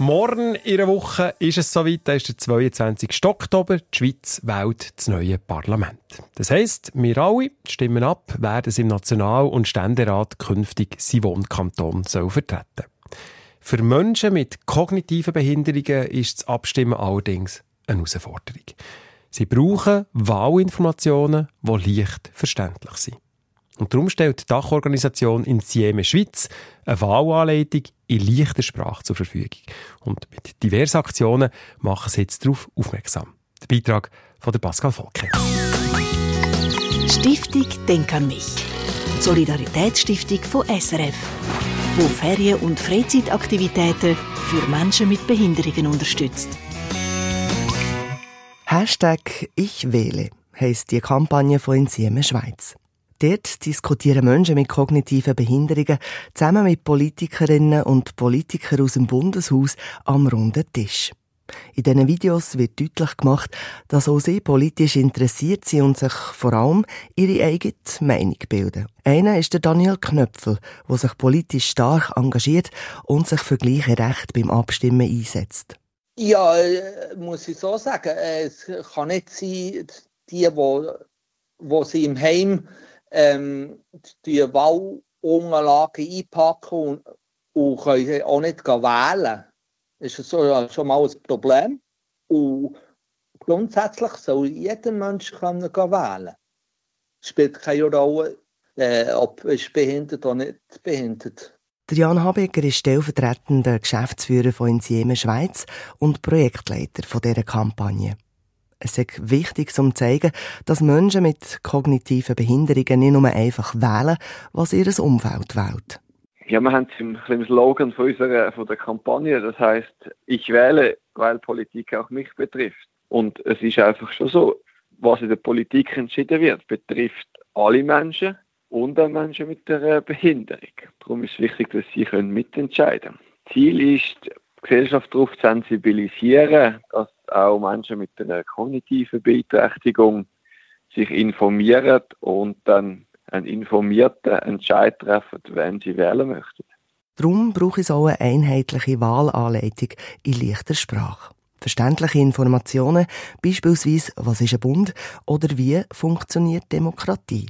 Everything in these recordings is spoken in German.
Morgen in einer Woche ist es soweit, da ist der 22. Oktober. Die Schweiz wählt das neue Parlament. Das heisst, wir alle stimmen ab, wer das im National- und Ständerat künftig seinen Wohnkanton soll vertreten Für Menschen mit kognitiven Behinderungen ist das Abstimmen allerdings eine Herausforderung. Sie brauchen Wahlinformationen, die leicht verständlich sind. Und darum stellt die Dachorganisation Insieme Schweiz eine Wahlanleitung in leichter Sprache zur Verfügung. Und mit diversen Aktionen machen sie jetzt darauf aufmerksam. Der Beitrag von der Pascal Volke. Stiftung Denk an mich. Solidaritätsstiftung von SRF, wo Ferien- und Freizeitaktivitäten für Menschen mit Behinderungen unterstützt. Hashtag Ich wähle heisst die Kampagne von Insieme Schweiz. Dort diskutieren Menschen mit kognitiven Behinderungen zusammen mit Politikerinnen und Politikern aus dem Bundeshaus am runden Tisch. In diesen Videos wird deutlich gemacht, dass auch sie politisch interessiert sind und sich vor allem ihre eigene Meinung bilden. Einer ist der Daniel Knöpfel, der sich politisch stark engagiert und sich für gleiche Rechte beim Abstimmen einsetzt. Ja, äh, muss ich so sagen. Es kann nicht sein, die, wo, wo sie im Heim ähm, die Wahlunterlagen einpacken und, und können auch nicht wählen. Das ist so, schon mal ein Problem. Und grundsätzlich soll jeder Mensch können wählen Es spielt keine Rolle, äh, ob es behindert oder nicht behindert. Der Jan Habecker ist stellvertretender Geschäftsführer von Insieme Schweiz und Projektleiter von dieser Kampagne. Es ist wichtig, um zu zeigen, dass Menschen mit kognitiven Behinderungen nicht nur einfach wählen, was ihr Umfeld wählt. Ja, wir haben es im, Slogan von, unserer, von der Kampagne, das heißt, ich wähle, weil Politik auch mich betrifft. Und es ist einfach schon so, was in der Politik entschieden wird, betrifft alle Menschen und auch Menschen mit einer Behinderung. Darum ist es wichtig, dass sie mitentscheiden können. Ziel ist, die Gesellschaft darauf zu sensibilisieren, dass auch Menschen mit einer kognitiven Beeinträchtigung sich informieren und dann einen informierten Entscheid treffen, wenn sie wählen möchten. Darum brauche es auch eine einheitliche Wahlanleitung in leichter Sprache. Verständliche Informationen, beispielsweise, was ist ein Bund oder wie funktioniert Demokratie.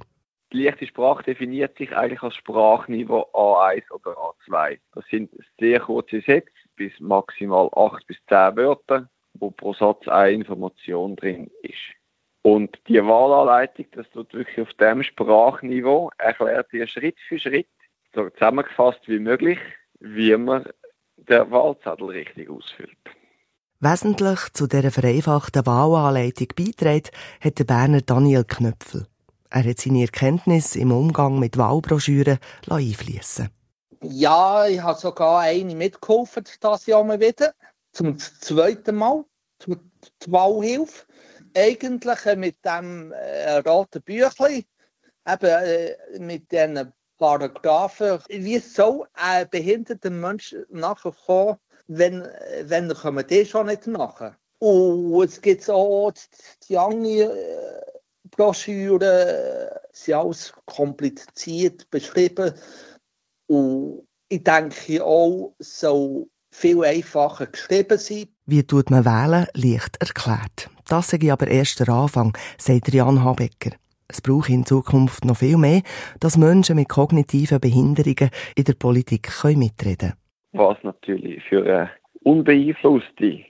Die leichte Sprache definiert sich eigentlich als Sprachniveau A1 oder A2. Das sind sehr kurze Sätze, bis maximal 8 bis 10 Wörter wo pro Satz eine Information drin ist. Und die Wahlanleitung, das tut wirklich auf dem Sprachniveau, erklärt ihr Schritt für Schritt, so zusammengefasst wie möglich, wie man den Wahlzettel richtig ausfüllt. Wesentlich zu dieser vereinfachten Wahlanleitung beiträgt, hat der Berner Daniel Knöpfel. Er hat seine Erkenntnisse im Umgang mit Wahlbroschüren einfließen Ja, ich habe sogar eine mitgeholfen, das Jahr mal wieder zum zweiten Mal zur Wahlhilfe. Eigentlich mit dem äh, roten Büchlein, eben äh, mit diesen Paragraphen, wie soll ein behinderter Mensch nachher wenn, wenn kommen die schon nicht nachher. Und es gibt auch die anderen äh, Broschüren, sind alles kompliziert beschrieben. Und ich denke auch, so viel einfacher geschrieben sind. Wie tut man wählen, leicht erklärt. Das sage ich aber erst der Anfang, sagt Jan Habecker. Es braucht in Zukunft noch viel mehr, dass Menschen mit kognitiven Behinderungen in der Politik mitreden können. Was natürlich für eine unbeeinflusste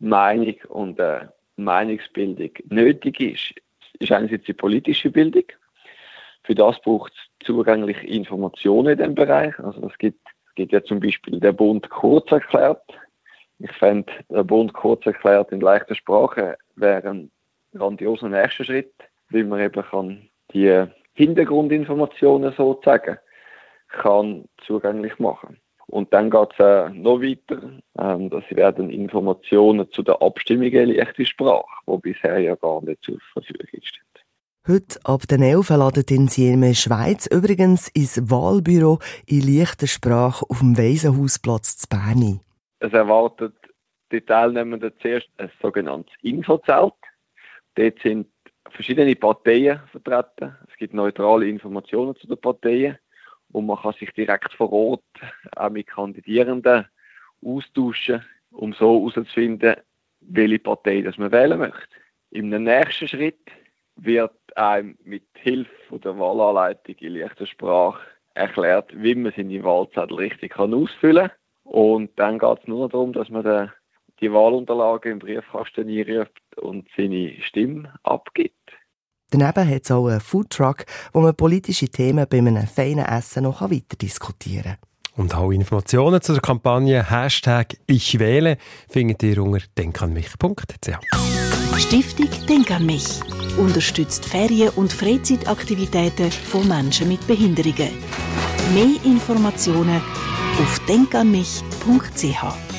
Meinung und eine Meinungsbildung nötig ist, ist einerseits die politische Bildung. Für das braucht es zugängliche Informationen in diesem Bereich. Also es gibt gibt ja zum Beispiel der Bund kurz erklärt. Ich fände, der Bund kurz erklärt in leichter Sprache wäre ein grandioser nächster Schritt, wie man eben kann die Hintergrundinformationen sozusagen kann zugänglich machen. Und dann geht es äh, noch weiter, ähm, dass werden Informationen zu der Abstimmung in leichter Sprache, wo bisher ja gar nicht zur Verfügung steht. Heute ab den 11 ladet in Sieme Schweiz übrigens ins Wahlbüro in leichter Sprache auf dem Waisenhausplatz zu Bern Es erwartet die Teilnehmenden zuerst ein sogenanntes Infozelt. Dort sind verschiedene Parteien vertreten. Es gibt neutrale Informationen zu den Parteien und man kann sich direkt vor Ort auch mit Kandidierenden austauschen, um so herauszufinden, welche Partei das man wählen möchte. Im nächsten Schritt wird einem mit Hilfe der Wahlanleitung in leichter Sprache erklärt, wie man seine Wahlzettel richtig kann ausfüllen kann. Und dann geht es nur darum, dass man die Wahlunterlagen im Briefkasten einruft und seine Stimme abgibt. Daneben hat es auch einen Foodtruck, wo man politische Themen bei einem feinen Essen noch weiter diskutieren kann. Und alle Informationen zur Kampagne Hashtag Ich wähle findet ihr unter denkanmich.ch. Stiftung Denk an mich unterstützt Ferien- und Freizeitaktivitäten von Menschen mit Behinderungen. Mehr Informationen auf denkanmich.ch.